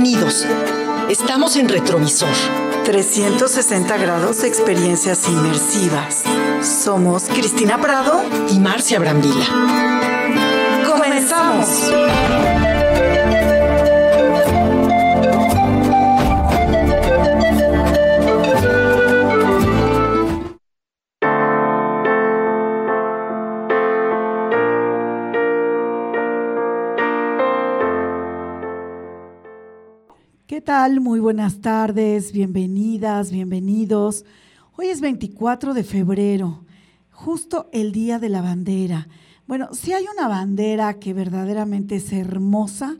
Bienvenidos. Estamos en Retrovisor. 360 grados de experiencias inmersivas. Somos Cristina Prado y Marcia Brambila. ¡Comenzamos! Tal? Muy buenas tardes, bienvenidas, bienvenidos. Hoy es 24 de febrero, justo el Día de la Bandera. Bueno, si hay una bandera que verdaderamente es hermosa,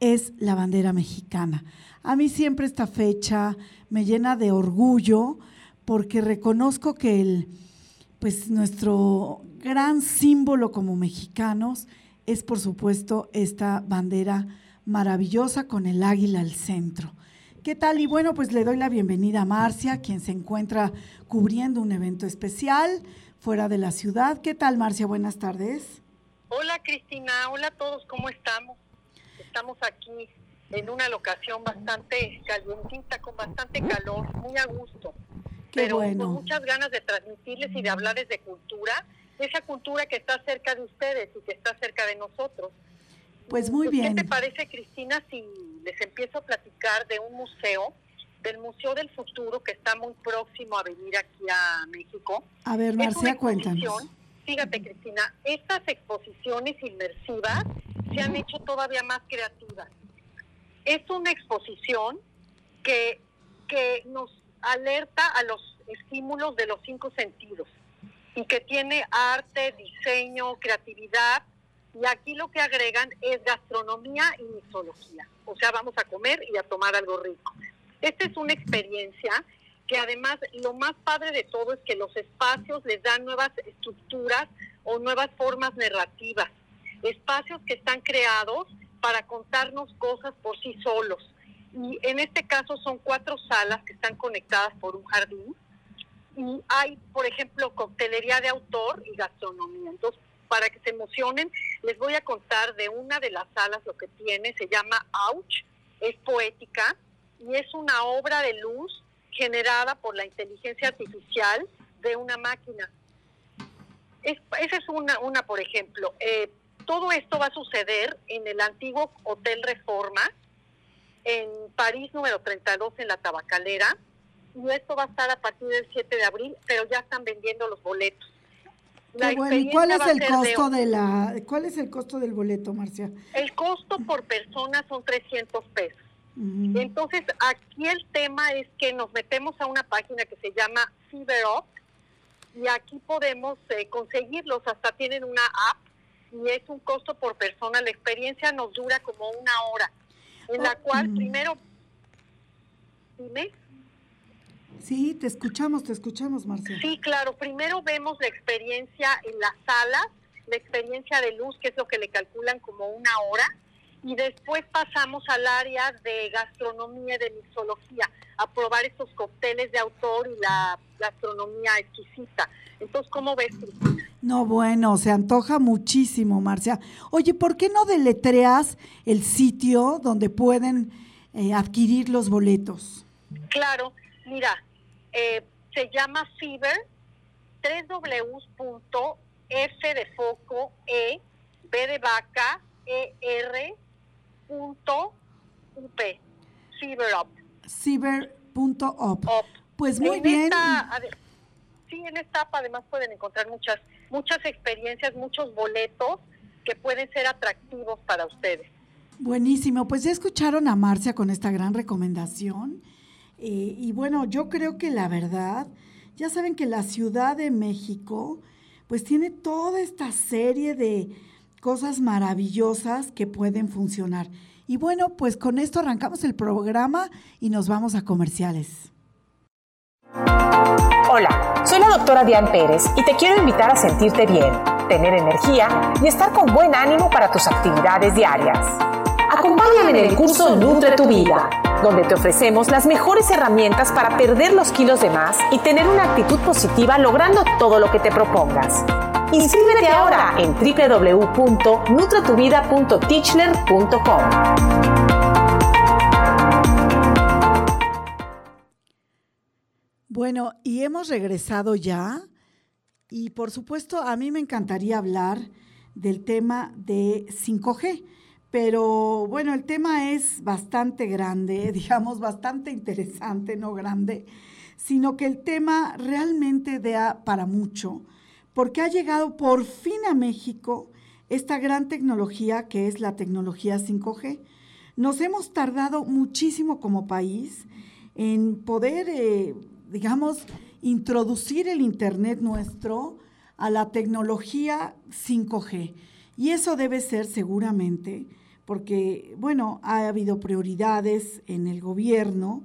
es la bandera mexicana. A mí siempre esta fecha me llena de orgullo porque reconozco que el, pues nuestro gran símbolo como mexicanos es por supuesto esta bandera maravillosa con el águila al centro. ¿Qué tal? Y bueno, pues le doy la bienvenida a Marcia, quien se encuentra cubriendo un evento especial fuera de la ciudad. ¿Qué tal, Marcia? Buenas tardes. Hola, Cristina. Hola a todos. ¿Cómo estamos? Estamos aquí en una locación bastante calientita, con bastante calor, muy a gusto. Qué pero bueno. con muchas ganas de transmitirles y de hablarles de cultura, esa cultura que está cerca de ustedes y que está cerca de nosotros. Pues muy bien. ¿Qué te parece, Cristina, si les empiezo a platicar de un museo, del Museo del Futuro, que está muy próximo a venir aquí a México? A ver, Marcia, cuéntanos. Fíjate, Cristina, estas exposiciones inmersivas se han hecho todavía más creativas. Es una exposición que, que nos alerta a los estímulos de los cinco sentidos y que tiene arte, diseño, creatividad. Y aquí lo que agregan es gastronomía y mixología. O sea, vamos a comer y a tomar algo rico. Esta es una experiencia que además lo más padre de todo es que los espacios les dan nuevas estructuras o nuevas formas narrativas. Espacios que están creados para contarnos cosas por sí solos. Y en este caso son cuatro salas que están conectadas por un jardín. Y hay, por ejemplo, coctelería de autor y gastronomía. Entonces, para que se emocionen, les voy a contar de una de las salas lo que tiene. Se llama Ouch, es poética y es una obra de luz generada por la inteligencia artificial de una máquina. Es- esa es una, una por ejemplo. Eh, todo esto va a suceder en el antiguo Hotel Reforma, en París número 32, en la Tabacalera. Y esto va a estar a partir del 7 de abril, pero ya están vendiendo los boletos. La Qué bueno. ¿Y cuál es el de- costo de la cuál es el costo del boleto, Marcia? El costo por persona son 300 pesos. Entonces, aquí el tema es que nos metemos a una página que se llama CyberUp y aquí podemos eh, conseguirlos, hasta tienen una app y es un costo por persona. La experiencia nos dura como una hora, en la Oh, cual mm. primero, dime, Sí, te escuchamos, te escuchamos, Marcia. sí, claro, primero vemos la experiencia en las salas, la experiencia de luz, que es lo que le calculan como una hora, y después pasamos al área de gastronomía y de mixología, a probar estos cócteles de autor y la gastronomía exquisita. Entonces, ¿cómo ves, Cristina? No, bueno, se antoja muchísimo, Marcia. Oye, ¿por qué no deletreas el sitio donde pueden eh, adquirir los boletos? Claro, mira, eh, se llama Fiber, 3 F de foco, E, B de vaca, E, R, punto, UP, Fiberup. Ciber.op. Pues muy En bien. esta- sí, en esta app además pueden encontrar muchas, muchas experiencias, muchos boletos que pueden ser atractivos para ustedes. Buenísimo, pues ya escucharon a Marcia con esta gran recomendación. Y bueno, yo creo que la verdad, ya saben que la Ciudad de México, pues tiene toda esta serie de cosas maravillosas que pueden funcionar. Y bueno, pues con esto arrancamos el programa y nos vamos a comerciales. Hola, soy la doctora Diane Pérez y te quiero invitar a sentirte bien, tener energía y estar con buen ánimo para tus actividades diarias. Acompáñame en el curso Nutre tu Vida, donde te ofrecemos las mejores herramientas para perder los kilos de más y tener una actitud positiva logrando todo lo que te propongas. Inscríbete ahora en www.nutratuvida.teachler.com. Bueno, y hemos regresado ya y por supuesto a mí me encantaría hablar del tema de 5G pero bueno, el tema es bastante grande, digamos, bastante interesante, no grande, sino que el tema realmente da para mucho, porque ha llegado por fin a México esta gran tecnología que es la tecnología 5G. Nos hemos tardado muchísimo como país en poder eh, digamos, introducir el Internet nuestro a la tecnología 5G. Y eso debe ser seguramente porque, bueno, ha habido prioridades en el gobierno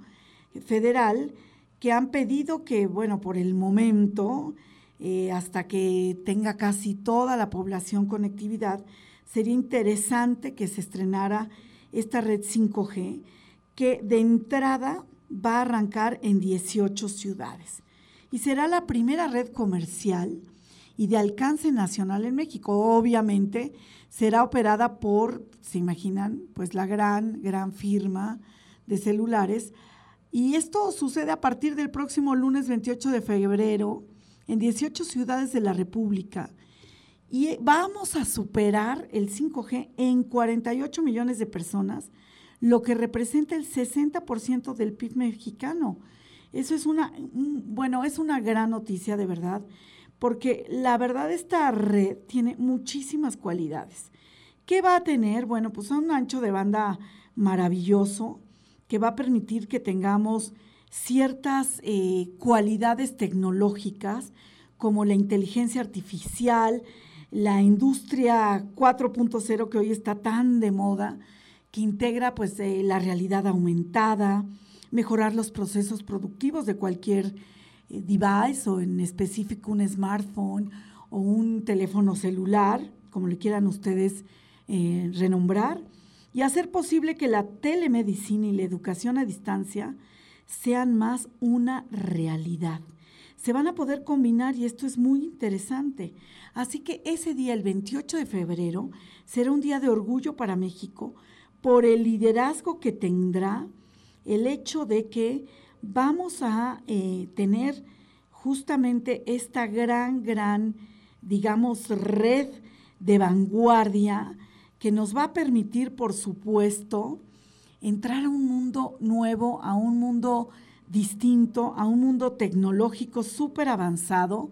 federal que han pedido que, bueno, por el momento, eh, hasta que tenga casi toda la población conectividad, sería interesante que se estrenara esta red 5G, que de entrada va a arrancar en 18 ciudades. Y será la primera red comercial y de alcance nacional en México. Obviamente será operada por, se imaginan, pues la gran, gran firma de celulares. Y esto sucede a partir del próximo lunes 28 de febrero en 18 ciudades de la República. Y vamos a superar el 5G en 48 millones de personas lo que representa el 60% del PIB mexicano. Eso es una, bueno, es una gran noticia de verdad, porque la verdad esta red tiene muchísimas cualidades. ¿Qué va a tener? Bueno, pues un ancho de banda maravilloso que va a permitir que tengamos ciertas eh, cualidades tecnológicas como la inteligencia artificial, la industria 4.0 que hoy está tan de moda, que integra pues eh, la realidad aumentada, mejorar los procesos productivos de cualquier device o en específico un smartphone o un teléfono celular, como le quieran ustedes eh, renombrar, y hacer posible que la telemedicina y la educación a distancia sean más una realidad. Se van a poder combinar y esto es muy interesante. Así que ese día, el 28 de febrero, será un día de orgullo para México por el liderazgo que tendrá el hecho de que vamos a eh, tener justamente esta gran, gran, digamos, red de vanguardia que nos va a permitir, por supuesto, entrar a un mundo nuevo, a un mundo distinto, a un mundo tecnológico súper avanzado.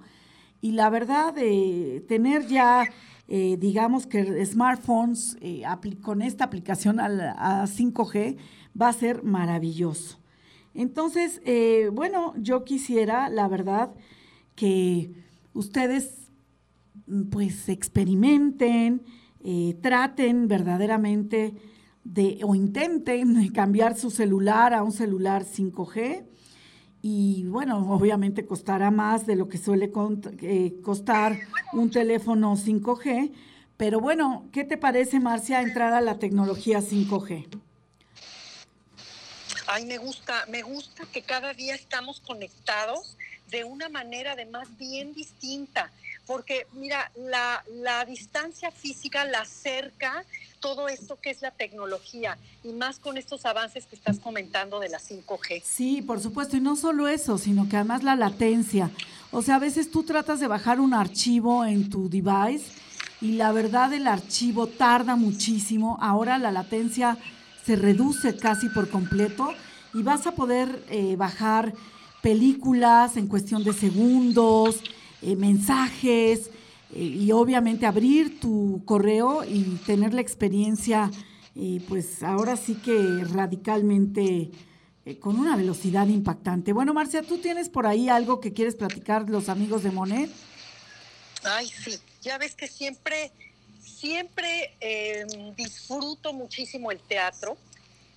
Y la verdad, de tener ya eh, digamos que smartphones eh, con esta aplicación a, 5G va a ser maravilloso. Entonces, eh, bueno, yo quisiera, la verdad, que ustedes mm, pues experimenten, traten verdaderamente de o intenten cambiar su celular a un celular 5G y bueno, obviamente costará más de lo que suele eh, costar un teléfono 5G, pero bueno, ¿qué te parece, Marcia, entrar a la tecnología 5G? Ay, me gusta, me gusta que cada día estamos conectados de una manera además bien distinta, porque mira, la, la distancia física la acerca todo esto que es la tecnología y más con estos avances que estás comentando de la 5G. Sí, por supuesto, y no solo eso, sino que además la latencia. O sea, a veces tú tratas de bajar un archivo en tu device y la verdad el archivo tarda muchísimo. Ahora la latencia se reduce casi por completo y vas a poder eh, bajar películas en cuestión de segundos, eh, mensajes, eh, y obviamente abrir tu correo y tener la experiencia, eh, pues ahora sí que radicalmente con una velocidad impactante. Bueno, Marcia, ¿tú tienes por ahí algo que quieres platicar los amigos de Monet? Ay, sí, ya ves que siempre, siempre em, disfruto muchísimo el teatro.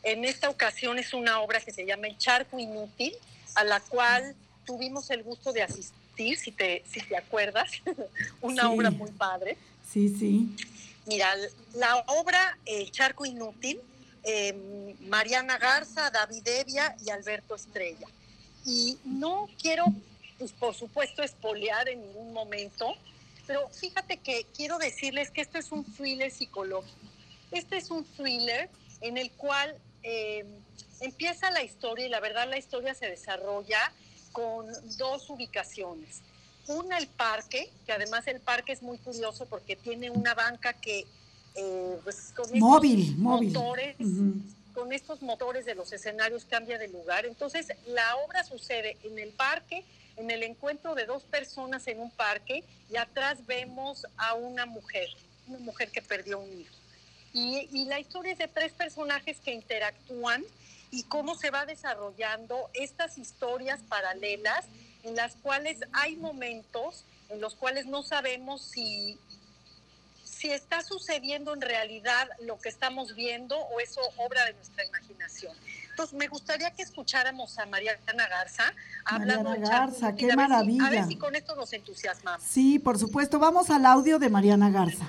En esta ocasión es una obra que se llama El Charco Inútil, a la cual tuvimos el gusto de asistir si te, si te acuerdas, una obra muy padre. Sí, sí. Mira, la obra El Charco Inútil, em, Mariana Garza, David Evia y Alberto Estrella. Y no quiero, pues, por supuesto, espolear en ningún momento, pero fíjate que quiero decirles que esto es un thriller psicológico. Este es un thriller en el cual em, empieza la historia y la verdad la historia se desarrolla con dos ubicaciones. Una, el parque, que además el parque es muy curioso porque tiene una banca que eh, pues, con móvil, móvil. motores, con estos motores de los escenarios cambia de lugar. Entonces, la obra sucede en el parque, en el encuentro de dos personas en un parque, y atrás vemos a una mujer, una mujer que perdió un hijo. Y, y la historia es de tres personajes que interactúan y cómo se va desarrollando estas historias paralelas en las cuales hay momentos en los cuales no sabemos si, si está sucediendo en realidad lo que estamos viendo o es obra de nuestra imaginación. Entonces, me gustaría que escucháramos a Mariana Garza hablando Mariana Garza, qué maravilla. a ver si con esto nos entusiasmamos. Sí, por supuesto. Vamos al audio de Mariana Garza.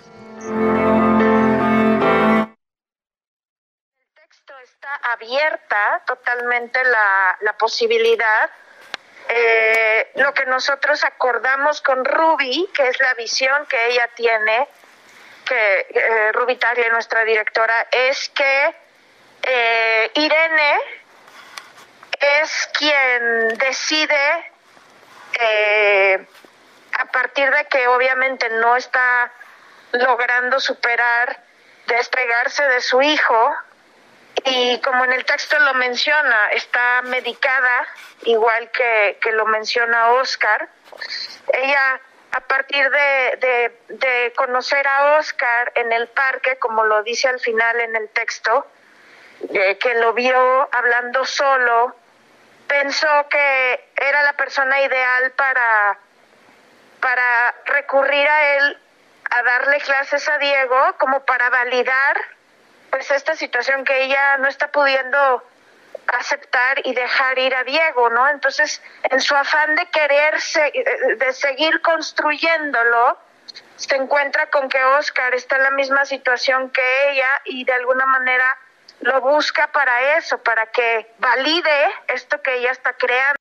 está abierta totalmente la, la posibilidad. Eh, lo que nosotros acordamos con Ruby, que es la visión que ella tiene, que eh, Ruby Taglia, nuestra directora, es que eh, Irene es quien decide, a partir de que obviamente no está logrando superar, despegarse de su hijo, y como en el texto lo menciona, está medicada, igual que, lo menciona Oscar. Ella, a partir de, de, conocer a Oscar en el parque, como lo dice al final en el texto, que lo vio hablando solo, pensó que era la persona ideal para, para recurrir a él, a darle clases a Diego, como para validar pues esta situación que ella no está pudiendo aceptar y dejar ir a Diego, ¿no? Entonces, en su afán de quererse, de seguir construyéndolo, se encuentra con que Oscar está en la misma situación que ella y de alguna manera lo busca para eso, para que valide esto que ella está creando.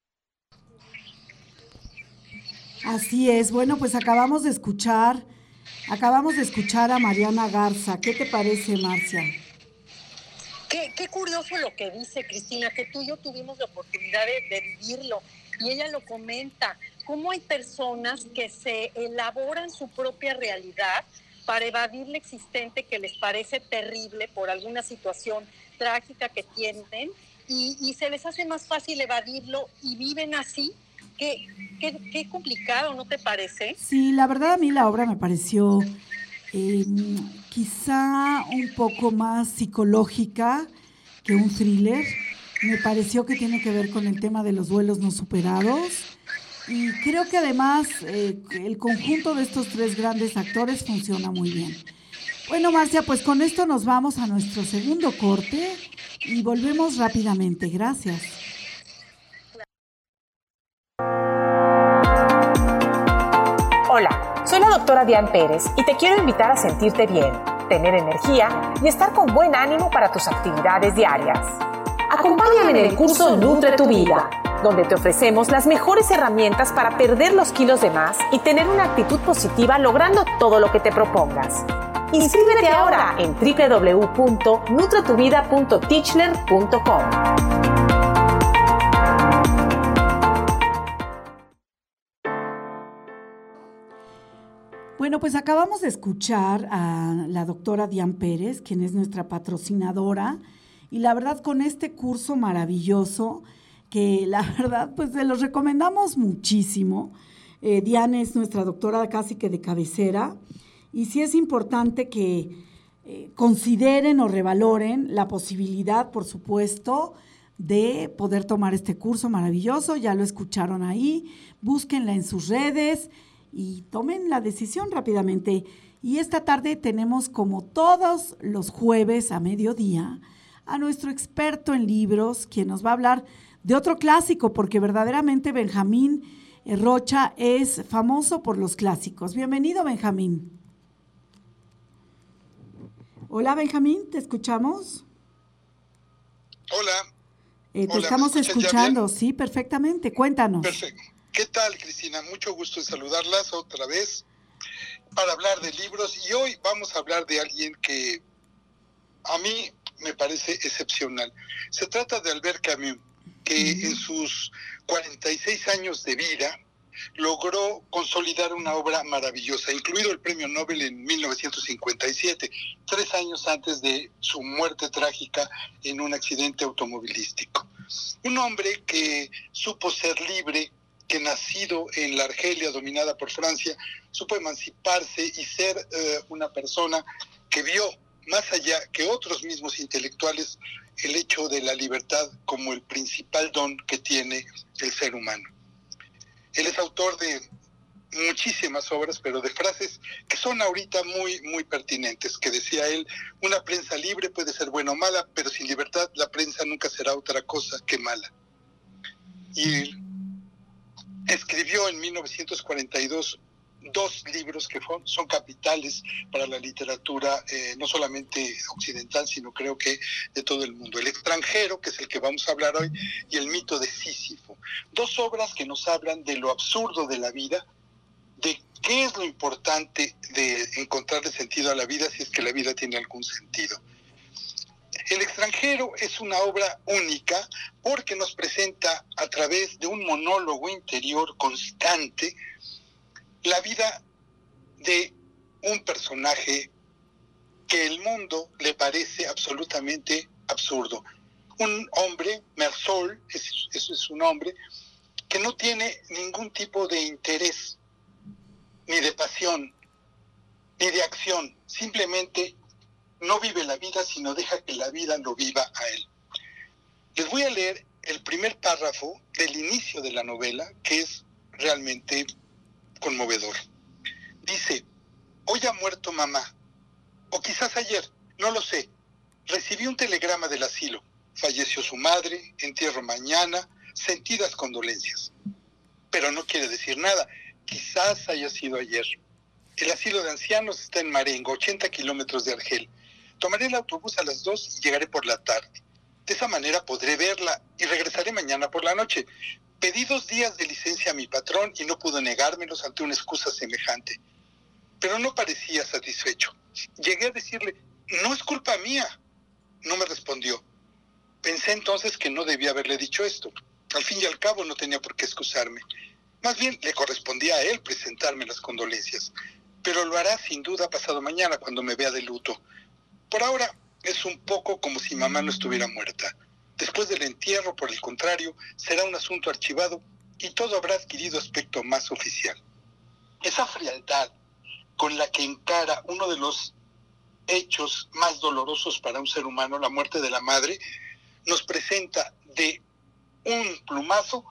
Así es, bueno, pues acabamos de escuchar Acabamos de escuchar a Mariana Garza. ¿Qué te parece, Marcia? Qué, qué curioso lo que dice Cristina, que tú y yo tuvimos la oportunidad de, vivirlo. Y ella lo comenta, cómo hay personas que se elaboran su propia realidad para evadir la existente que les parece terrible por alguna situación trágica que tienen y, se les hace más fácil evadirlo y viven así Qué, qué, complicado, ¿no te parece? Sí, la verdad a mí la obra me pareció em, quizá un poco más psicológica que un thriller. Me pareció que tiene que ver con el tema de los duelos no superados. Y creo que además eh, el conjunto de estos tres grandes actores funciona muy bien. Bueno, Marcia, pues con esto nos vamos a nuestro segundo corte y volvemos rápidamente. Gracias. Hola, soy la doctora Diane Pérez y te quiero invitar a sentirte bien, tener energía y estar con buen ánimo para tus actividades diarias. Acompáñame en el curso Nutre tu Vida, donde te ofrecemos las mejores herramientas para perder los kilos de más y tener una actitud positiva logrando todo lo que te propongas. Inscríbete ahora en www.nutretuvida.teachler.com. Bueno, pues acabamos de escuchar a la doctora Diane Pérez, quien es nuestra patrocinadora, y la verdad con este curso maravilloso, que la verdad pues se los recomendamos muchísimo. Eh, Diane es nuestra doctora casi que de cabecera, y sí es importante que eh, consideren o revaloren la posibilidad, por supuesto, de poder tomar este curso maravilloso, ya lo escucharon ahí, búsquenla en sus redes y tomen la decisión rápidamente. Y esta tarde tenemos, como todos los jueves a mediodía, a nuestro experto en libros, quien nos va a hablar de otro clásico, porque verdaderamente Benjamín Rocha es famoso por los clásicos. Bienvenido, Benjamín. Hola, Benjamín, ¿te escuchamos? Hola. Eh, te estamos escuchando, sí, perfectamente. Cuéntanos. Perfecto. ¿Qué tal, Cristina? Mucho gusto en saludarlas otra vez para hablar de libros y hoy vamos a hablar de alguien que a mí me parece excepcional. Se trata de Albert Camus. Que en sus 46 años de vida logró consolidar una obra maravillosa, incluido el premio Nobel en 1957, tres años antes de su muerte trágica en un accidente automovilístico. Un hombre que supo ser libre, que nacido en la Argelia dominada por Francia, supo emanciparse y ser eh, una persona que vio más allá que otros mismos intelectuales el hecho de la libertad como el principal don que tiene el ser humano. Él es autor de muchísimas obras, pero de frases que son ahorita muy, muy pertinentes, que decía él, una prensa libre puede ser buena o mala, pero sin libertad la prensa nunca será otra cosa que mala. Y escribió en 1942 dos libros que son, capitales para la literatura, eh, no solamente occidental, sino creo que de todo el mundo. El extranjero, que es el que vamos a hablar hoy, y el mito de Sísifo. Dos obras que nos hablan de lo absurdo de la vida, de qué es lo importante de encontrarle sentido a la vida si es que la vida tiene algún sentido. El extranjero es una obra única porque nos presenta a través de un monólogo interior constante la vida de un personaje que el mundo le parece absolutamente absurdo. Un hombre, Mersol, eso es un hombre, que no tiene ningún tipo de interés, ni de pasión, ni de acción, simplemente no vive la vida, sino deja que la vida lo viva a él. Les voy a leer el primer párrafo del inicio de la novela, que es realmente conmovedor. Dice, hoy ha muerto mamá, o quizás ayer, no lo sé. Recibí un telegrama del asilo. Falleció su madre, entierro mañana, sentidas condolencias. Pero no quiere decir nada. Quizás haya sido ayer. El asilo de ancianos está en Marengo, 80 kilómetros de Argel. Tomaré el autobús a las 2 y llegaré por la tarde. De esa manera podré verla y regresaré mañana por la noche. Pedí dos días de licencia a mi patrón y no pudo negármelos ante una excusa semejante. Pero no parecía satisfecho. Llegué a decirle, no es culpa mía. No me respondió. Pensé entonces que no debía haberle dicho esto. Al fin y al cabo no tenía por qué excusarme. Más bien le correspondía a él presentarme las condolencias. Pero lo hará sin duda pasado mañana cuando me vea de luto. Por ahora es un poco como si mamá no estuviera muerta. Después del entierro, por el contrario, será un asunto archivado y todo habrá adquirido aspecto más oficial. Esa frialdad con la que encara uno de los hechos más dolorosos para un ser humano, la muerte de la madre, nos presenta de un plumazo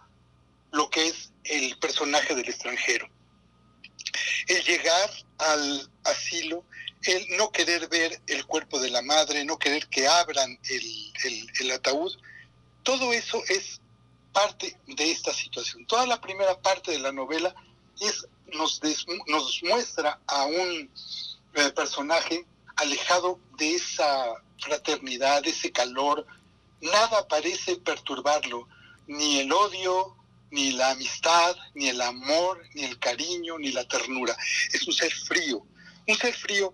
lo que es el personaje del extranjero. El llegar al asilo el no querer ver el cuerpo de la madre, no querer que abran el, ataúd, todo eso es parte de esta situación. Toda la primera parte de la novela es, nos, nos muestra a un eh, personaje alejado de esa fraternidad, de ese calor. Nada parece perturbarlo, ni el odio, ni la amistad, ni el amor, ni el cariño, ni la ternura. Es un ser frío, un ser frío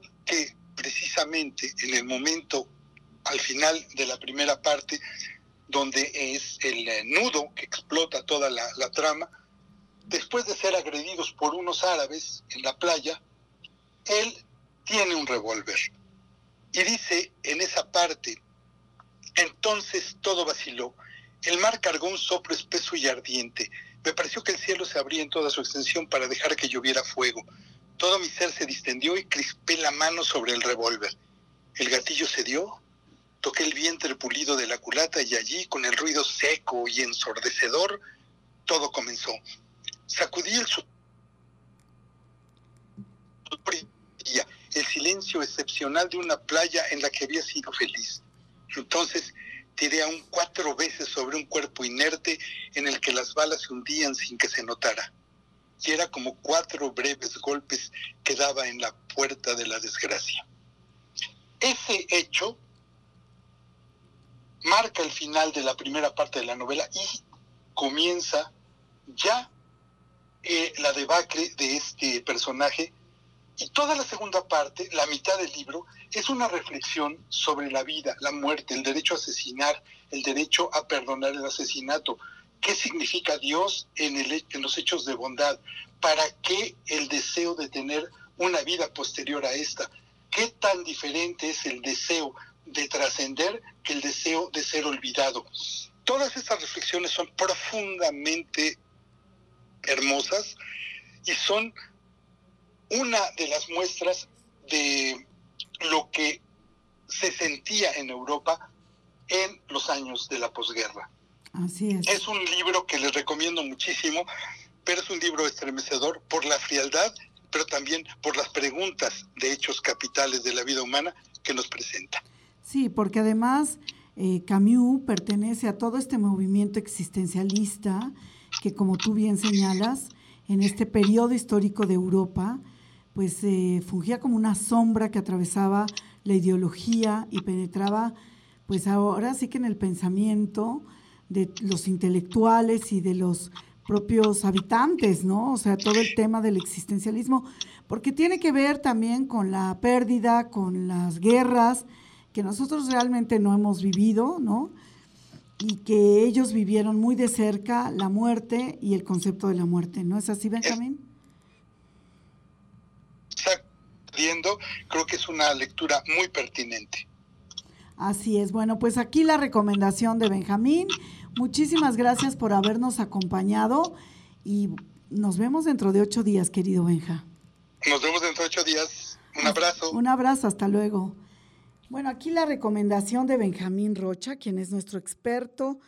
precisamente en el momento al final de la primera parte, donde es el eh, nudo que explota toda la, trama, después de ser agredidos por unos árabes en la playa, él tiene un revólver. Y dice en esa parte, entonces todo vaciló, el mar cargó un soplo espeso y ardiente, me pareció que el cielo se abría en toda su extensión para dejar que lloviera fuego. Todo mi ser se distendió y crispé la mano sobre el revólver. El gatillo se dio, toqué el vientre pulido de la culata y allí, con el ruido seco y ensordecedor, todo comenzó. Sacudí el el silencio excepcional de una playa en la que había sido feliz. Entonces tiré aún cuatro veces sobre un cuerpo inerte en el que las balas se hundían sin que se notara y era como cuatro breves golpes que daba en la puerta de la desgracia. Ese hecho marca el final de la primera parte de la novela y comienza ya eh, la debacle de este personaje Y toda la segunda parte, la mitad del libro, es una reflexión sobre la vida, la muerte, el derecho a asesinar, el derecho a perdonar el asesinato. ¿Qué significa Dios en, los hechos de bondad? ¿Para qué el deseo de tener una vida posterior a esta? ¿Qué tan diferente es el deseo de trascender que el deseo de ser olvidado? Todas estas reflexiones son profundamente hermosas y son una de las muestras de lo que se sentía en Europa en los años de la posguerra. Así es. Es un libro que les recomiendo muchísimo, pero es un libro estremecedor por la frialdad, pero también por las preguntas de hechos capitales de la vida humana que nos presenta. Sí, porque además eh, Camus pertenece a todo este movimiento existencialista que, como tú bien señalas, en este periodo histórico de Europa, pues eh, fungía como una sombra que atravesaba la ideología y penetraba, pues ahora sí que en el pensamiento de los intelectuales y de los propios habitantes, ¿no? O sea, todo el tema del existencialismo, porque tiene que ver también con la pérdida, con las guerras, que nosotros realmente no hemos vivido, ¿no? Y que ellos vivieron muy de cerca la muerte y el concepto de la muerte, ¿no es así, Benjamín? viendo, creo que es una lectura muy pertinente. Así es. Bueno, pues aquí la recomendación de Benjamín. Muchísimas gracias por habernos acompañado y nos vemos dentro de ocho días, querido Benja. Nos vemos dentro de ocho días. Un abrazo. Un abrazo, hasta luego. Bueno, aquí la recomendación de Benjamín Rocha, quien es nuestro experto,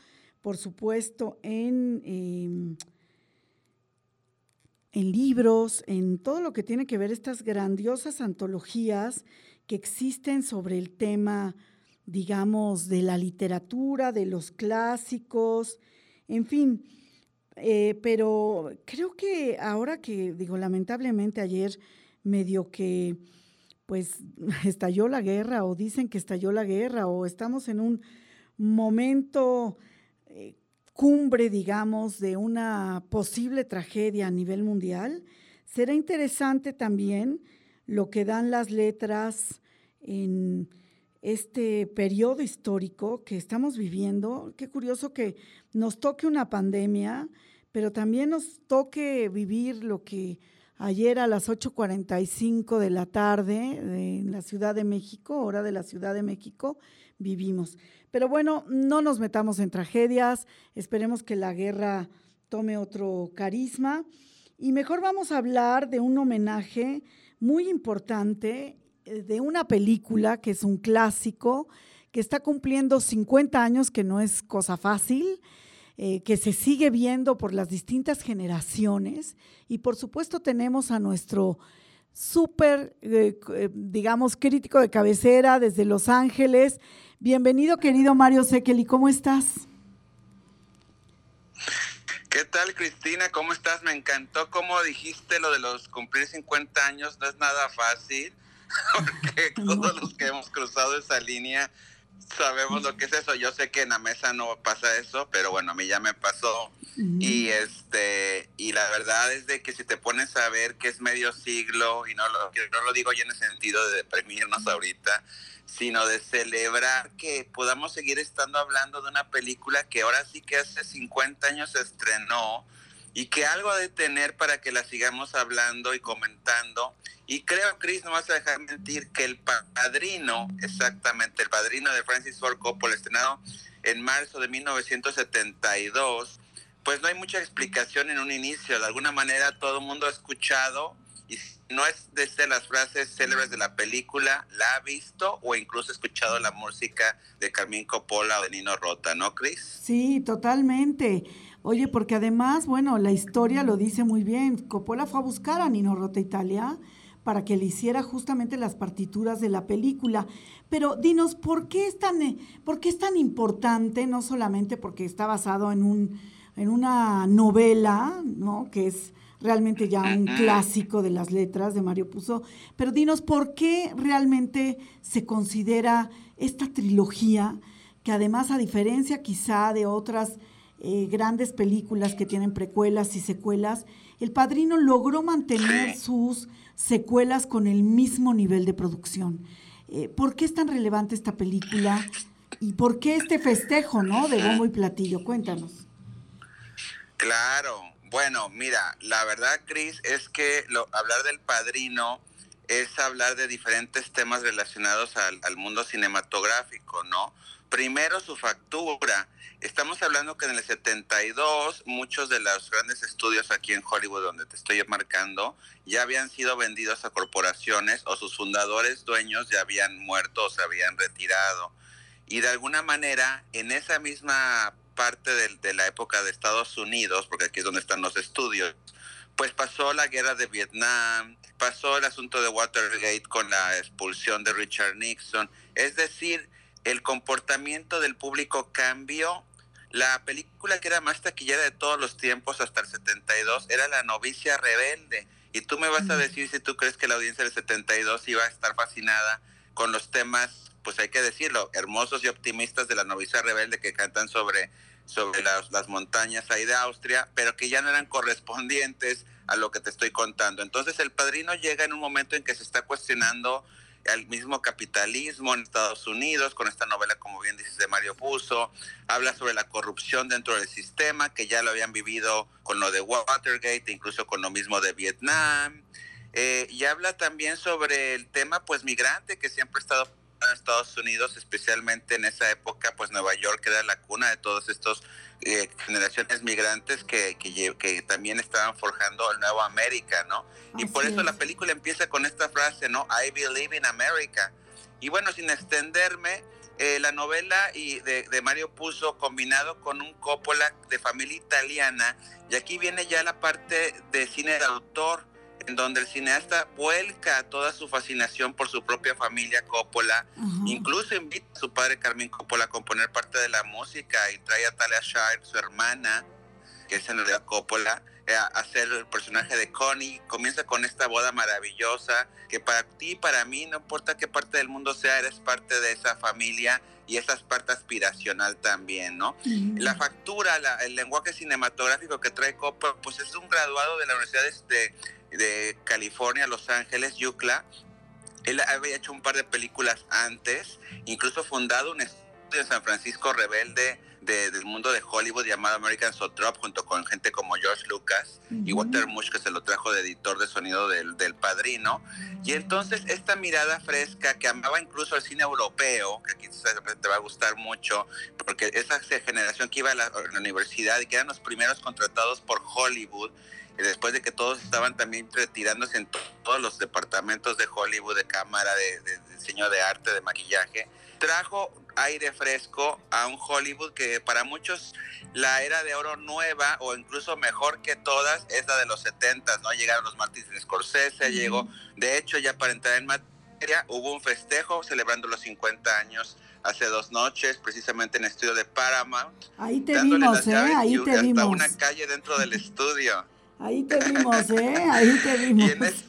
por supuesto, en... Em, en libros, en todo lo que tiene que ver estas grandiosas antologías que existen sobre el tema, digamos, de la literatura, de los clásicos, en fin. Eh, pero creo que ahora que, digo, lamentablemente ayer medio que, pues, estalló la guerra o dicen que estalló la guerra o estamos en un momento eh, cumbre, digamos, de una posible tragedia a nivel mundial, será interesante también lo que dan las letras en este periodo histórico que estamos viviendo. Qué curioso que nos toque una pandemia, pero también nos toque vivir lo que ayer a las 8.45 de la tarde en la Ciudad de México, hora de la Ciudad de México, vivimos. Pero bueno, no nos metamos en tragedias, esperemos que la guerra tome otro carisma y mejor vamos a hablar de un homenaje muy importante de una película que es un clásico, que está cumpliendo 50 años, que no es cosa fácil, eh, que se sigue viendo por las distintas generaciones y por supuesto tenemos a nuestro súper, eh, digamos, crítico de cabecera desde Los Ángeles, Bienvenido, querido Mario Sekeli, ¿cómo estás? ¿Qué tal, Cristina? ¿Cómo estás? Me encantó cómo dijiste lo de los cumplir 50 años, no es nada fácil, porque todos los que hemos cruzado esa línea sabemos lo que es eso. Yo sé que en la mesa no pasa eso, pero bueno, a mí ya me pasó. Y este y la verdad es de que si te pones a ver que es medio siglo, y no lo, no lo digo yo en el sentido de deprimirnos ahorita, sino de celebrar que podamos seguir estando hablando de una película que ahora sí que hace 50 años se estrenó y que algo ha de tener para que la sigamos hablando y comentando. Y creo, Chris, no vas a dejar mentir que el padrino, exactamente, el padrino de Francis Ford Coppola, estrenado en marzo de 1972, pues no hay mucha explicación en un inicio. De alguna manera todo el mundo ha escuchado y no es desde las frases célebres de la película, la ha visto o incluso escuchado la música de Carmín Coppola o de Nino Rota, ¿no, Cris? Sí, totalmente. Oye, porque además, bueno, la historia lo dice muy bien. Coppola fue a buscar a Nino Rota Italia para que le hiciera justamente las partituras de la película. Pero dinos, ¿por qué es tan, por qué es tan importante? No solamente porque está basado en, un, en una novela, ¿no? Que es realmente ya un clásico de las letras de Mario Puzo. Pero dinos, ¿por qué realmente se considera esta trilogía, que además, a diferencia quizá de otras eh, grandes películas que tienen precuelas y secuelas, El Padrino logró mantener sus secuelas con el mismo nivel de producción. Eh, ¿Por qué es tan relevante esta película? ¿Y por qué este festejo, no? De bombo y platillo. Cuéntanos. Claro. Bueno, mira, la verdad, Cris, es que lo, hablar del padrino es hablar de diferentes temas relacionados al, al, mundo cinematográfico, ¿no? Primero su factura. Estamos hablando que en el 72 muchos de los grandes estudios aquí en Hollywood, donde te estoy marcando, ya habían sido vendidos a corporaciones o sus fundadores dueños ya habían muerto o se habían retirado. Y de alguna manera, en esa misma parte de, de la época de Estados Unidos, porque aquí es donde están los estudios, pues pasó la guerra de Vietnam, pasó el asunto de Watergate con la expulsión de Richard Nixon. Es decir, el comportamiento del público cambió. La película que era más taquillera de todos los tiempos hasta el 72 era La novicia rebelde. Y tú me vas a decir si tú crees que la audiencia del 72 iba a estar fascinada con los temas, pues hay que decirlo, hermosos y optimistas de la novicia rebelde que cantan sobre sobre las, las, montañas ahí de Austria, pero que ya no eran correspondientes a lo que te estoy contando. Entonces el padrino llega en un momento en que se está cuestionando el mismo capitalismo en Estados Unidos, con esta novela, como bien dices, de Mario Puzo, habla sobre la corrupción dentro del sistema, que ya lo habían vivido con lo de Watergate, incluso con lo mismo de Vietnam, eh, y habla también sobre el tema, pues, migrante, que siempre ha estado en Estados Unidos, especialmente en esa época, pues Nueva York era la cuna de todos estos eh, generaciones migrantes que, que, que, también estaban forjando el nuevo América, ¿no? Así y por eso es. la película empieza con esta frase, ¿no? I believe in America. Y bueno, sin extenderme, eh, la novela y de, de, Mario Puzo combinado con un Coppola de familia italiana, y aquí viene ya la parte de cine de autor, en donde el cineasta vuelca toda su fascinación por su propia familia Coppola, uh -huh. incluso invita a su padre Carmín Coppola a componer parte de la música y trae a Talia Shire, su hermana, que es en realidad Coppola, eh, a hacer el personaje de Connie. Comienza con esta boda maravillosa, que para ti y para mí, no importa qué parte del mundo sea, eres parte de esa familia y esa es parte aspiracional también, ¿no? Uh -huh. La factura, la, el lenguaje cinematográfico que trae Coppola, pues es un graduado de la Universidad de, de California, Los Ángeles, UCLA. Él había hecho un par de películas antes, incluso fundado un estudio en San Francisco rebelde de, del mundo de Hollywood llamado American Sotrop, junto con gente como George Lucas uh -huh. y Walter Mush, que se lo trajo de editor de sonido del, del Padrino. Y entonces esta mirada fresca que amaba incluso el cine europeo, que aquí te va a gustar mucho, porque esa generación que iba a la, a la universidad y que eran los primeros contratados por Hollywood, después de que todos estaban también retirándose en todos los departamentos de Hollywood, de cámara, de, de, de, diseño de arte, de maquillaje, trajo aire fresco a un Hollywood que para muchos la era de oro nueva o incluso mejor que todas es la de los 70, ¿no? Llegaron los Martins Scorsese, llegó, de hecho ya para entrar en materia hubo un festejo celebrando los 50 años hace dos noches, precisamente en el estudio de Paramount. Ahí te vimos, ¿eh? Ahí te hasta vimos. una calle dentro del estudio. Ahí te vimos, ¿eh? Ahí te vimos. Es,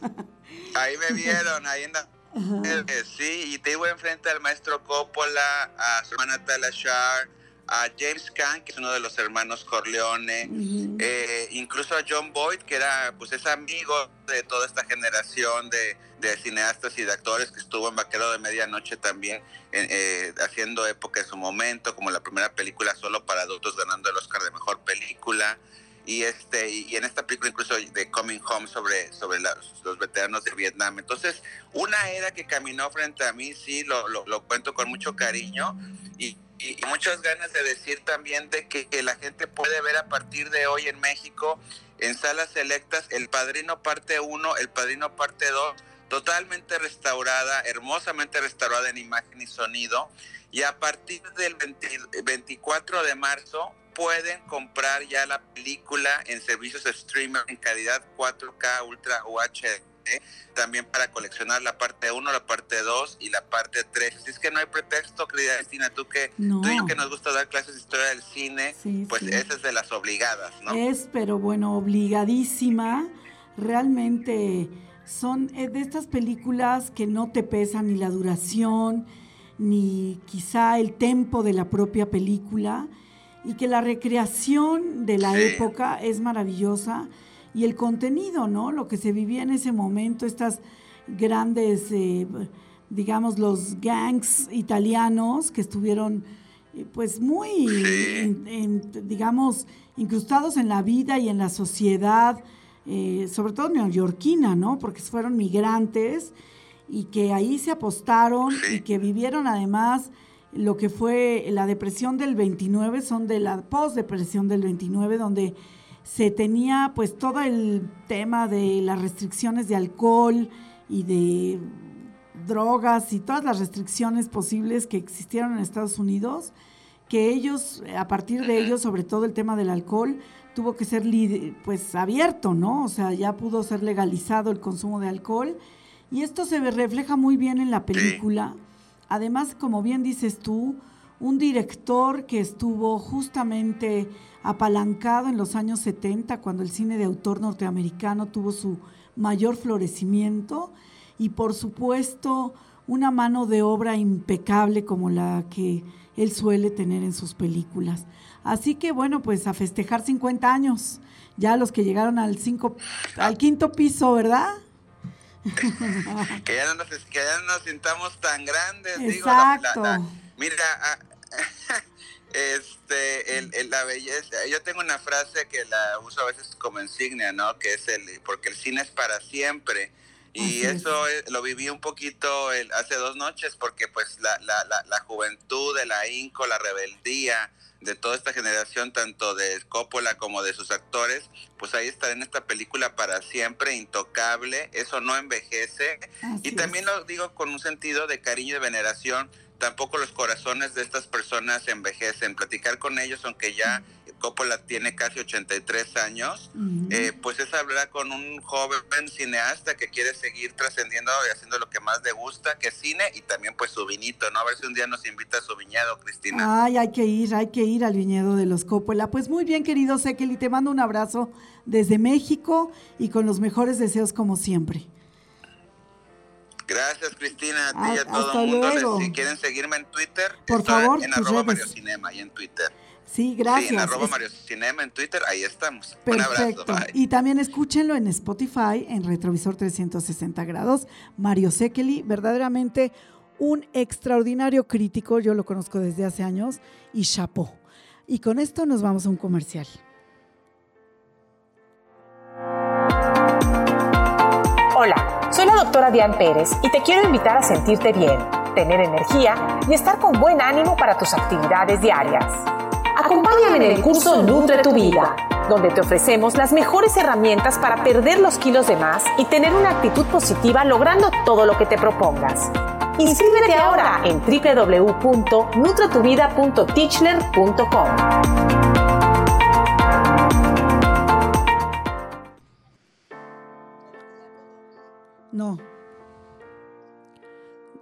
ahí me vieron, ahí en la... Eh, sí, y te iba enfrente al maestro Coppola, a su hermana Tala Shar, a James Caan, que es uno de los hermanos Corleone, uh -huh. eh, incluso a John Boyd, que era pues es amigo de toda esta generación de, de, cineastas y de actores que estuvo en Vaquero de Medianoche también, eh, haciendo época en su momento, como la primera película solo para adultos ganando el Oscar de Mejor Película y este y en esta película incluso de Coming Home sobre sobre los, veteranos de Vietnam. Entonces una era que caminó frente a mí sí lo, lo, cuento con mucho cariño y, y, muchas ganas de decir también de que, que, la gente puede ver a partir de hoy en México en salas selectas El Padrino parte 1 El Padrino parte 2 totalmente restaurada hermosamente restaurada en imagen y sonido. Y a partir del 20, 24 de marzo pueden comprar ya la película en servicios de streaming en calidad 4K Ultra UHD también para coleccionar la parte 1, la parte 2 y la parte 3. Así es que no hay pretexto, querida Cristina, tú que, no. tú y yo que nos gusta dar clases de historia del cine, sí, pues sí. esa es de las obligadas, ¿no? Es, pero bueno, obligadísima. Realmente son eh, de estas películas que no te pesan ni la duración, ni quizá el tempo de la propia película y que la recreación de la época es maravillosa y el contenido, ¿no? Lo que se vivía en ese momento, estas grandes, eh, digamos, los gangs italianos que estuvieron eh, pues muy, digamos, incrustados en la vida y en la sociedad, eh, sobre todo neoyorquina, ¿no? Porque fueron migrantes y que ahí se apostaron y que vivieron además lo que fue la depresión del 29, son de la post-depresión del 29, donde se tenía pues todo el tema de las restricciones de alcohol y de drogas y todas las restricciones posibles que existieron en Estados Unidos, que ellos, a partir de ellos, sobre todo el tema del alcohol, tuvo que ser pues abierto, ¿no? O sea, ya pudo ser legalizado el consumo de alcohol y esto se refleja muy bien en la película. Además, como bien dices tú, un director que estuvo justamente apalancado en los años 70, cuando el cine de autor norteamericano tuvo su mayor florecimiento, y por supuesto una mano de obra impecable como la que él suele tener en sus películas. Así que bueno, pues a festejar 50 años, ya los que llegaron al, cinco, al quinto piso, ¿verdad? que, ya no nos, que ya no nos sintamos tan grandes. Exacto. Digo, mira, ah, este, el, la belleza. Yo tengo una frase que la uso a veces como insignia, ¿no? Que es el, porque el cine es para siempre. Y eso lo viví un poquito el, hace dos noches, porque pues la, la, la, la juventud, el ahínco, la rebeldía, de toda esta generación, tanto de Coppola como de sus actores, pues ahí está en esta película para siempre, intocable, eso no envejece. y también lo digo con un sentido de cariño y de veneración, tampoco los corazones de estas personas envejecen. Platicar con ellos, aunque ya Coppola tiene casi 83 años, eh, pues es hablar con un joven cineasta que quiere seguir trascendiendo y haciendo lo que más le gusta, que es cine y también pues su viñito, ¿no? A ver si un día nos invita a su viñedo, Cristina. Ay, hay que ir, hay que ir al viñedo de los Coppola. Pues muy bien, querido Sekeli, te mando un abrazo desde México y con los mejores deseos como siempre. Gracias, Cristina, a ti y a todo el mundo. si quieren seguirme en Twitter, por favor, en arroba Mario Cinema y en Twitter. Sí, gracias. Sí, en arroba Mario Cinema en Twitter, ahí estamos. Perfecto. Un abrazo, Y también escúchenlo en Spotify, en Retrovisor 360 grados. Mario Sekeli, verdaderamente un extraordinario crítico, yo lo conozco desde hace años, y chapó. Y con esto nos vamos a un comercial. Hola, soy la doctora Diane Pérez y te quiero invitar a sentirte bien, tener energía y estar con buen ánimo para tus actividades diarias. Acompáñame en el curso Nutre tu Vida, donde te ofrecemos las mejores herramientas para perder los kilos de más y tener una actitud positiva logrando todo lo que te propongas. Inscríbete ahora en www.nutretuvida.teachler.com. No.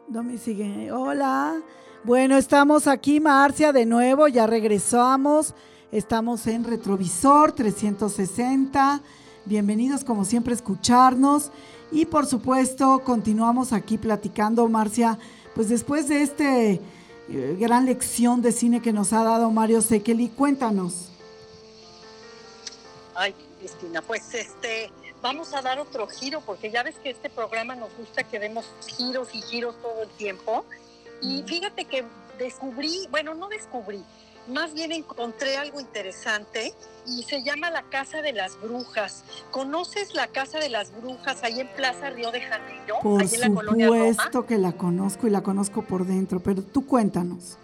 No me sigue. Hola. Bueno, estamos aquí, Marcia, de nuevo, ya regresamos. Estamos en Retrovisor 360. Bienvenidos, como siempre, a escucharnos. Y por supuesto, continuamos aquí platicando, Marcia, pues después de esta eh, gran lección de cine que nos ha dado Mario Sekeli, cuéntanos. Ay, Cristina, pues este, vamos a dar otro giro, porque ya ves que este programa nos gusta que demos giros y giros todo el tiempo. Y fíjate que descubrí, bueno, no descubrí, más bien encontré algo interesante y se llama la Casa de las Brujas. ¿Conoces la Casa de las Brujas ahí en Plaza Río de Janeiro? Por supuesto que la conozco y la conozco por dentro, pero tú cuéntanos.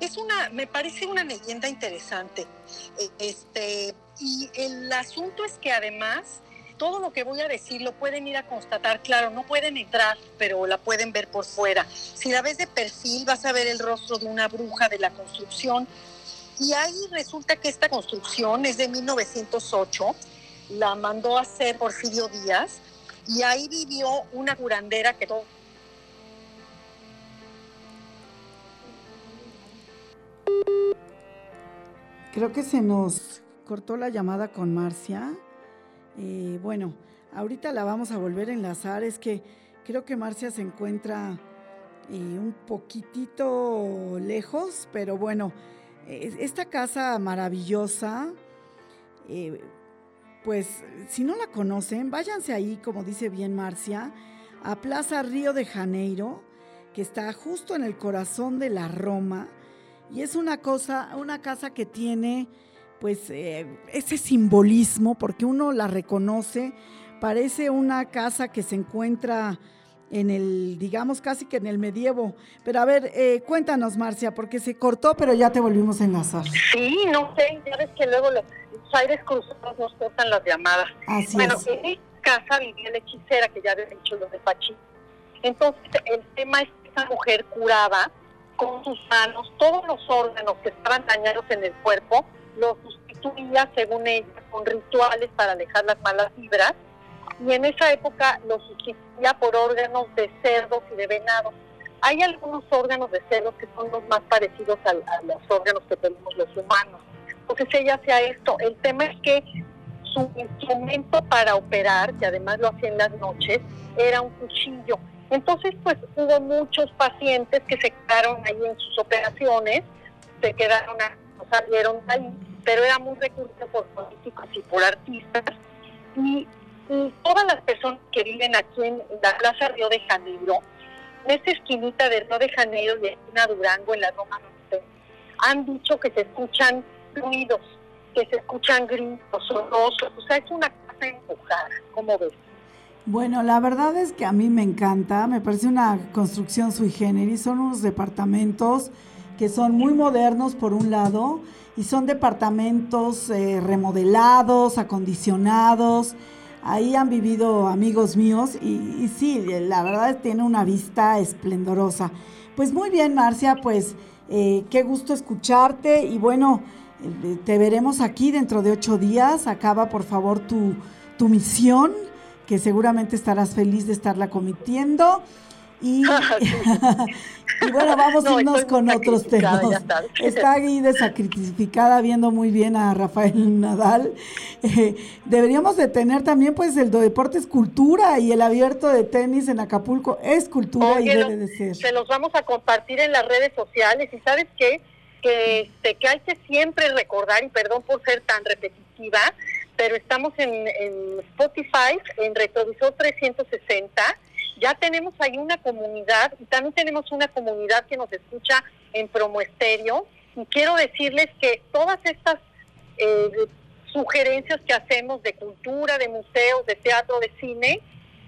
Es una, me parece una leyenda interesante. E, este, y el asunto es que además todo lo que voy a decir lo pueden ir a constatar, claro, no pueden entrar, pero la pueden ver por fuera. Si la ves de perfil, vas a ver el rostro de una bruja de la construcción. Y ahí resulta que esta construcción es de 1908, la mandó a hacer Porfirio Díaz, y ahí vivió una curandera que todo... Creo que se nos cortó la llamada con Marcia. Bueno, ahorita la vamos a volver a enlazar. Es que creo que Marcia se encuentra eh, un poquitito lejos, pero bueno, esta casa maravillosa, eh, pues si no la conocen, váyanse ahí, como dice bien Marcia, a Plaza Río de Janeiro, que está justo en el corazón de la Roma, y es una cosa, una casa que tiene pues eh, ese simbolismo, porque uno la reconoce, parece una casa que se encuentra en el, digamos, casi que en el medievo. Pero a ver, eh, cuéntanos, Marcia, porque se cortó, pero ya te volvimos a enlazar. Sí, no sé, ya ves que luego los, aires cruzados nos cortan las llamadas. Así bueno, en esta casa vivía la hechicera, que ya había dicho lo de Pachi. Entonces, el tema es que esa mujer curaba con sus manos todos los órganos que estaban dañados en el cuerpo, los sustituía, según ella, con rituales para alejar las malas vibras y en esa época lo sustituía por órganos de cerdos y de venados. Hay algunos órganos de cerdos que son los más parecidos a, los órganos que tenemos los humanos. Entonces ella hacía esto. El tema es que su instrumento para operar, que además lo hacía en las noches, era un cuchillo. Entonces, pues hubo muchos pacientes que se quedaron ahí en sus operaciones, se quedaron, no salieron ahí, pero era muy recurrente por políticos y por artistas. Y y todas las personas que viven aquí en la Plaza Río de Janeiro, en esta esquinita de Río de Janeiro y esquina Durango, en la Roma Norte, han dicho que se escuchan ruidos, que se escuchan gritos, sonosos, o sea, es una casa empujada, ¿cómo ves? Bueno, la verdad es que a mí me encanta, me parece una construcción sui generis, son unos departamentos que son muy modernos por un lado y son departamentos eh, remodelados, acondicionados, Ahí han vivido amigos míos y, sí, la verdad tiene una vista esplendorosa. Pues muy bien, Marcia, pues eh, qué gusto escucharte y bueno, eh, te veremos aquí dentro de ocho días. Acaba por favor tu, tu misión, que seguramente estarás feliz de estarla cometiendo. Y, bueno, vamos a irnos con otros temas. Está ahí desacrificada viendo muy bien a Rafael Nadal. Eh, deberíamos de tener también pues el deporte es cultura y el abierto de tenis en Acapulco es cultura y debe de ser. Se los vamos a compartir en las redes sociales y sabes qué, que, este, que hay que siempre recordar y perdón por ser tan repetitiva, pero estamos en, en Spotify, en Retrovisor 360 ya tenemos ahí una comunidad y también tenemos una comunidad que nos escucha en Promo Estéreo. Y quiero decirles que todas estas eh, sugerencias que hacemos de cultura, de museos, de teatro, de cine,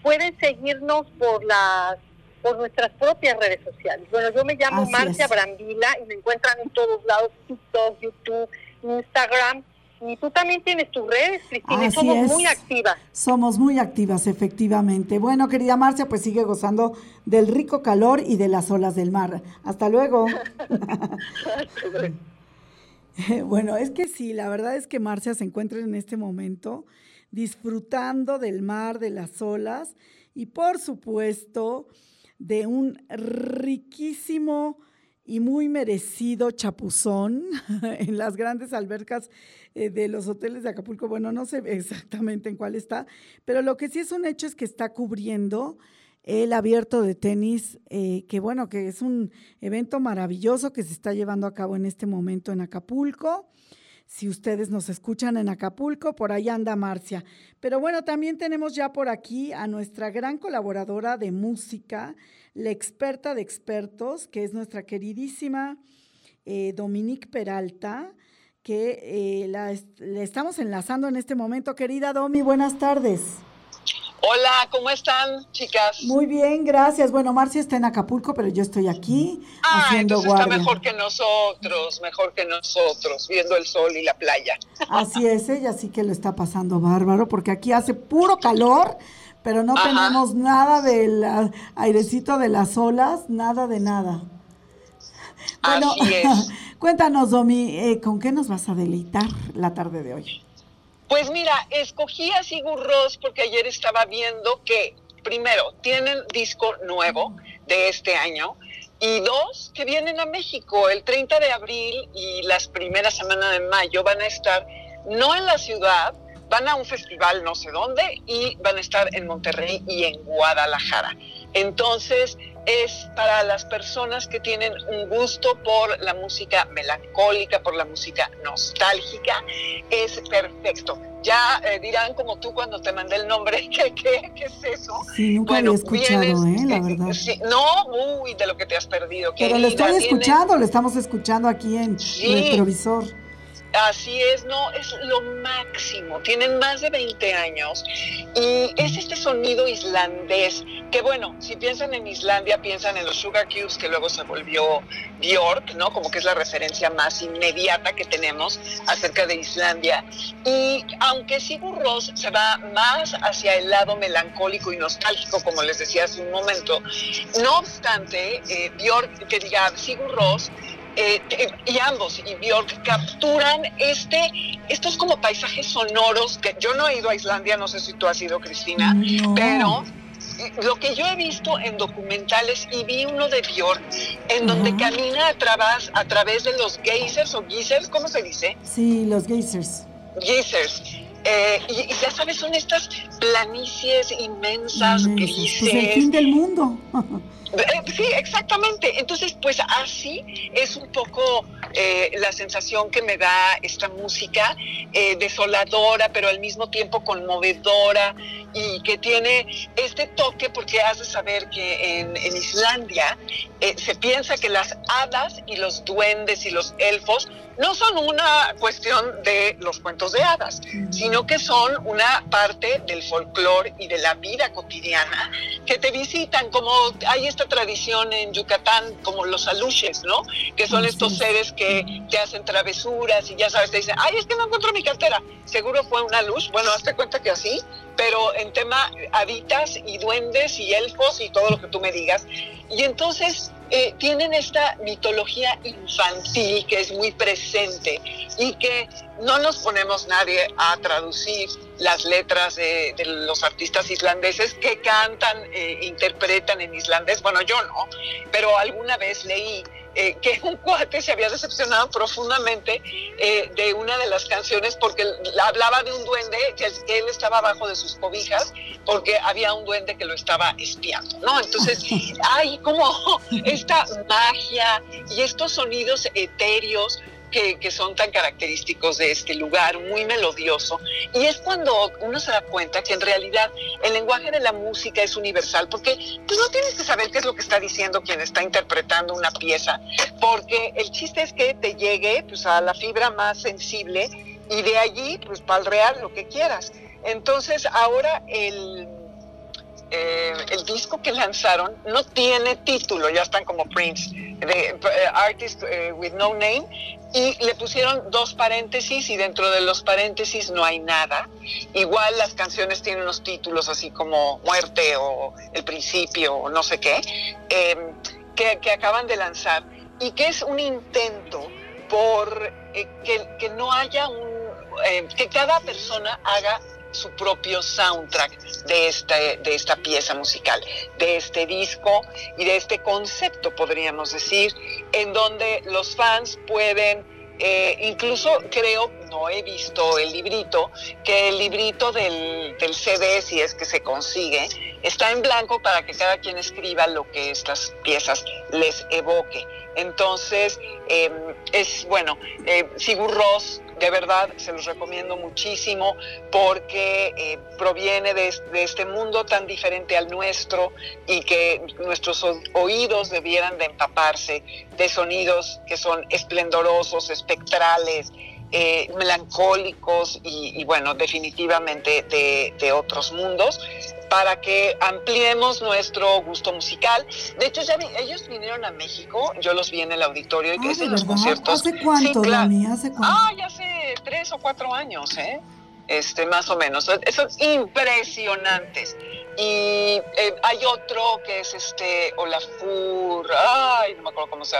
pueden seguirnos por las por nuestras propias redes sociales. Bueno, yo me llamo Marcia Brambila y me encuentran en todos lados, TikTok, YouTube, Instagram y tú también tienes tus redes, Cristina, somos muy activas. Somos muy activas, efectivamente. Bueno, querida Marcia, pues sigue gozando del rico calor y de las olas del mar. Hasta luego. bueno, es que sí, la verdad es que Marcia se encuentra en este momento disfrutando del mar, de las olas y por supuesto de un riquísimo y muy merecido chapuzón en las grandes albercas eh, de los hoteles de Acapulco. Bueno, no sé exactamente en cuál está, pero lo que sí es un hecho es que está cubriendo el abierto de tenis, eh, que bueno, que es un evento maravilloso que se está llevando a cabo en este momento en Acapulco. Si ustedes nos escuchan en Acapulco, por ahí anda Marcia. Pero bueno, también tenemos ya por aquí a nuestra gran colaboradora de música, la experta de expertos, que es nuestra queridísima eh, Dominique Peralta, que eh, la, estamos enlazando en este momento. Querida Domi, buenas tardes. Hola, ¿cómo están, chicas? Muy bien, gracias. Bueno, Marcia está en Acapulco, pero yo estoy aquí ah, haciendo entonces está mejor que nosotros, mejor que nosotros, viendo el sol y la playa. Así es, ella sí que lo está pasando bárbaro, porque aquí hace puro calor, pero no tenemos nada del airecito de las olas, nada de nada. Bueno, cuéntanos, Domi, eh, ¿con qué nos vas a deleitar la tarde de hoy? Pues mira, escogí a Sigur Ross porque ayer estaba viendo que, primero, tienen disco nuevo de este año y dos, que vienen a México el 30 de abril y las primeras semanas de mayo van a estar no en la ciudad, van a un festival no sé dónde y van a estar en Monterrey y en Guadalajara. Entonces, es para las personas que tienen un gusto por la música melancólica, por la música nostálgica, es perfecto. Ya eh, dirán como tú cuando te mandé el nombre, ¿qué, qué, qué es eso? Sí, nunca bueno, había escuchado, ¿eh? La verdad. Sí, no, uy, de lo que te has perdido. Pero lo estoy escuchando, lo estamos escuchando aquí en el Retrovisor. Así es, no, es lo máximo. Tienen más de 20 años y es este sonido islandés que, bueno, si piensan en Islandia, piensan en los Sugar Cubes, que luego se volvió Bjork, ¿no? Como que es la referencia más inmediata que tenemos acerca de Islandia. Y aunque Sigur Rós se va más hacia el lado melancólico y nostálgico, como les decía hace un momento, no obstante, eh, Bjork, que diga Sigur Rós, eh, y ambos, y Bjork, capturan este, estos como paisajes sonoros, que yo no he ido a Islandia, no sé si tú has ido, Cristina, pero eh, lo que yo he visto en documentales y vi uno de Bjork en donde camina a través, a través de los geysers o geysers, ¿cómo se dice? Sí, los geysers. Geysers. Eh, y, ya sabes, son estas planicies inmensas, grises. Pues el fin del mundo. Eh, sí, exactamente. Entonces, pues así es un poco eh, la sensación que me da esta música, eh, desoladora, pero al mismo tiempo conmovedora y que tiene este toque, porque has de saber que en, en Islandia se piensa que las hadas y los duendes y los elfos no son una cuestión de los cuentos de hadas, sino que son una parte del folclore y de la vida cotidiana que te visitan, como hay esta tradición en Yucatán, como los aluches, ¿no? Que son estos seres que te hacen travesuras y ya sabes, te dicen, ay, es que no encuentro mi cartera. Seguro fue una luz. Bueno, hazte cuenta que así, pero en tema habitas y duendes y elfos y todo lo que tú me digas. Y entonces eh, tienen esta mitología infantil que es muy presente y que no nos ponemos nadie a traducir las letras de, los artistas islandeses que cantan, e interpretan en islandés. Bueno, yo no, pero alguna vez leí eh, que un cuate se había decepcionado profundamente eh, de una de las canciones porque hablaba de un duende que, él estaba abajo de sus cobijas porque había un duende que lo estaba espiando, ¿no? Entonces hay como esta magia y estos sonidos etéreos que, son tan característicos de este lugar, muy melodioso. Y es cuando uno se da cuenta que en realidad el lenguaje de la música es universal, porque pues no tienes que saber qué es lo que está diciendo quien está interpretando una pieza, porque el chiste es que te llegue pues, a la fibra más sensible y de allí, pues real, lo que quieras. Entonces ahora el eh, el disco que lanzaron no tiene título, ya están como Prince, de eh, Artist eh, with No Name, y le pusieron dos paréntesis y dentro de los paréntesis no hay nada. Igual las canciones tienen unos títulos así como Muerte o El Principio o no sé qué, em, que, que, acaban de lanzar y que es un intento por que, que no haya un... que cada persona haga su propio soundtrack de esta, de esta pieza musical, de este disco y de este concepto, podríamos decir, en donde los fans pueden, eh, incluso creo, no he visto el librito, que el librito del, del CD, si es que se consigue, está en blanco para que cada quien escriba lo que estas piezas les evoque. Entonces, em, es bueno, eh, Sigur Ross de verdad se los recomiendo muchísimo porque eh, proviene de, este mundo tan diferente al nuestro y que nuestros oídos debieran de empaparse de sonidos que son esplendorosos, espectrales, eh, melancólicos y, bueno, definitivamente de, otros mundos para que ampliemos nuestro gusto musical. De hecho, ya ellos vinieron a México, yo los vi en el auditorio y ah, en los conciertos. ¿Hace cuánto, ¿Hace cuánto? Ah, ya hace tres o cuatro años, ¿eh? Este, más o menos. Son impresionantes. Y eh, hay otro que es este Olafur, ay, no me acuerdo cómo se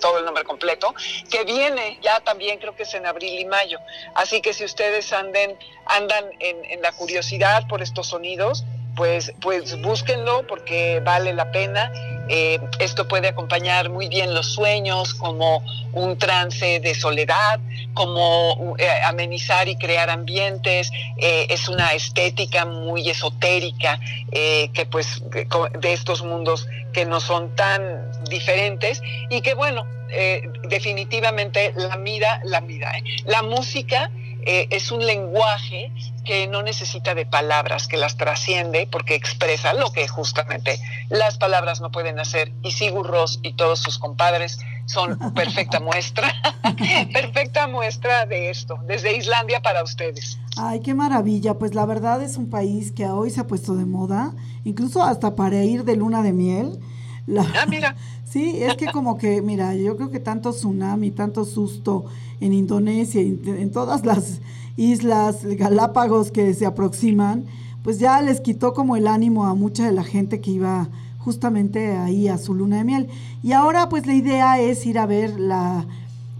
todo el nombre completo, que viene ya también, creo que es en abril y mayo. Así que si ustedes anden, andan en, en la curiosidad por estos sonidos, pues, pues búsquenlo porque vale la pena Eh, esto puede acompañar muy bien los sueños como un trance de soledad, como eh, amenizar y crear ambientes. Eh, es una estética muy esotérica que pues de estos mundos que no son tan diferentes y que bueno, definitivamente la mira, la mira, la música es un lenguaje que no necesita de palabras, que las trasciende porque expresa lo que justamente las palabras no pueden hacer. Y Sigur Ross y todos sus compadres son perfecta muestra, perfecta muestra de esto, desde Islandia para ustedes. Ay, qué maravilla. Pues la verdad es un país que hoy se ha puesto de moda, incluso hasta para ir de luna de miel. Ah, mira. Sí, es que como que, mira, yo creo que tanto tsunami, tanto susto en Indonesia, en todas las islas Galápagos que se aproximan, pues ya les quitó como el ánimo a mucha de la gente que iba justamente ahí a su luna de miel. Y ahora pues la idea es ir a ver la,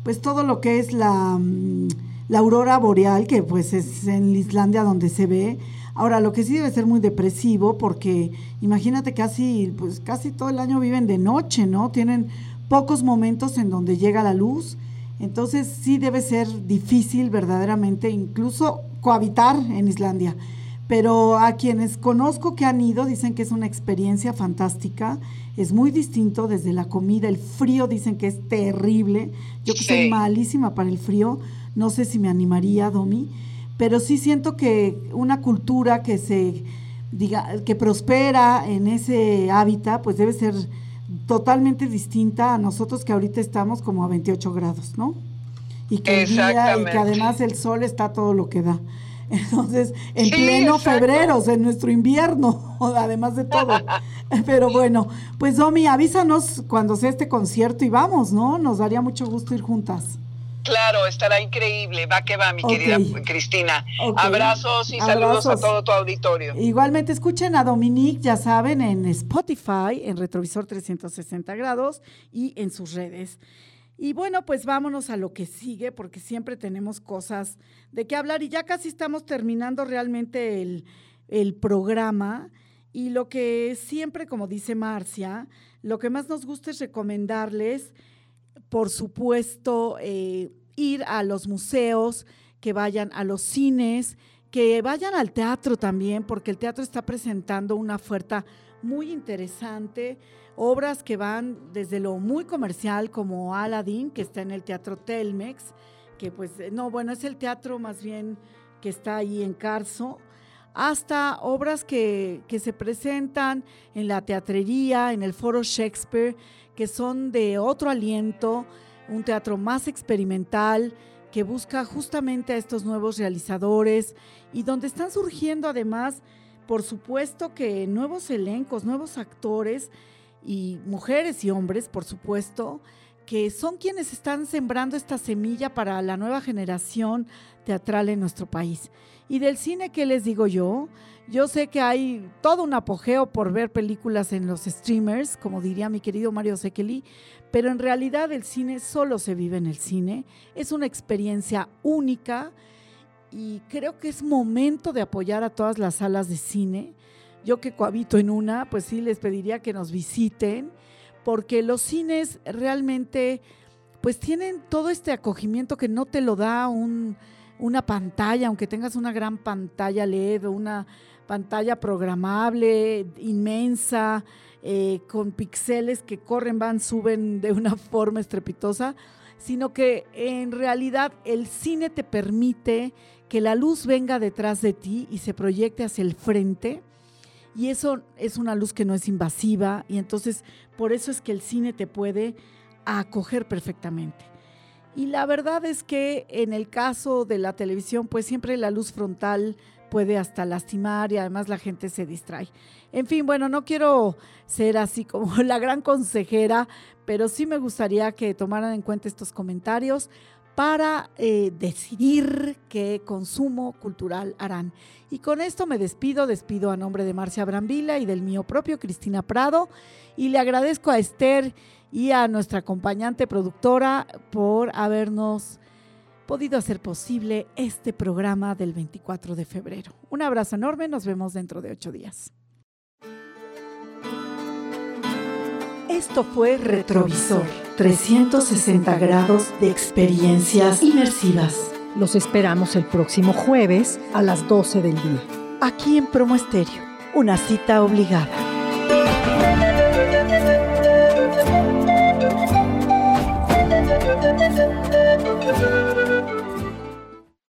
pues todo lo que es la, mm, la aurora boreal, que pues es en Islandia donde se ve. Ahora, lo que sí debe ser muy depresivo, porque imagínate casi, pues casi todo el año viven de noche, ¿no? Tienen pocos momentos en donde llega la luz. Entonces sí debe ser difícil verdaderamente incluso cohabitar en Islandia. Pero a quienes conozco que han ido dicen que es una experiencia fantástica, es muy distinto desde la comida, el frío dicen que es terrible, yo que soy malísima para el frío, no sé si me animaría, Domi, pero sí siento que una cultura que se diga que prospera en ese hábitat, pues debe ser totalmente distinta a nosotros que ahorita estamos como a 28 grados, ¿no? Y que, y que además el sol está todo lo que da. Entonces, en pleno febrero, en nuestro invierno, además de todo. Pero bueno, pues Domi, avísanos cuando sea este concierto y vamos, ¿no? Nos daría mucho gusto ir juntas. Claro, estará increíble. Va que va, mi querida Cristina. Abrazos y saludos a todo tu auditorio. Igualmente escuchen a Dominique, ya saben, en Spotify, en Retrovisor 360 grados y en sus redes. Y bueno, pues vámonos a lo que sigue, porque siempre tenemos cosas de qué hablar y ya casi estamos terminando realmente el, el programa. Y lo que siempre, como dice Marcia, lo que más nos gusta es recomendarles por supuesto, eh, ir a los museos, que vayan a los cines, que vayan al teatro también, porque el teatro está presentando una oferta muy interesante, obras que van desde lo muy comercial como Aladdin, que está en el Teatro Telmex, que pues, no, bueno, es el teatro más bien que está ahí en Carso, hasta obras que, que se presentan en la teatrería, en el Foro Shakespeare, que son de otro aliento, un teatro más experimental, que busca justamente a estos nuevos realizadores y donde están surgiendo además, por supuesto que nuevos elencos, nuevos actores y mujeres y hombres, por supuesto, que son quienes están sembrando esta semilla para la nueva generación teatral en nuestro país. Y del cine, ¿qué les digo yo? Yo sé que hay todo un apogeo por ver películas en los streamers, como diría mi querido Mario Sekeli, pero en realidad el cine solo se vive en el cine. Es una experiencia única y creo que es momento de apoyar a todas las salas de cine. Yo que cohabito en una, pues sí les pediría que nos visiten, porque los cines realmente pues tienen todo este acogimiento que no te lo da un, una pantalla, aunque tengas una gran pantalla LED o una pantalla programable, inmensa, eh, con píxeles que corren, van, suben de una forma estrepitosa, sino que en realidad el cine te permite que la luz venga detrás de ti y se proyecte hacia el frente. Y eso es una luz que no es invasiva y entonces por eso es que el cine te puede acoger perfectamente. Y la verdad es que en el caso de la televisión, pues siempre la luz frontal puede hasta lastimar y además la gente se distrae. En fin, bueno, no quiero ser así como la gran consejera, pero sí me gustaría que tomaran en cuenta estos comentarios para eh, decidir qué consumo cultural harán. Y con esto me despido, despido a nombre de Marcia Brambila y del mío propio, Cristina Prado, y le agradezco a Esther y a nuestra acompañante productora por habernos podido hacer posible este programa del 24 de febrero. Un abrazo enorme, nos vemos dentro de ocho días. Esto fue Retrovisor, 360 grados de experiencias inmersivas. Los esperamos el próximo jueves a las 12 del día. Aquí en Promo Estéreo, una cita obligada.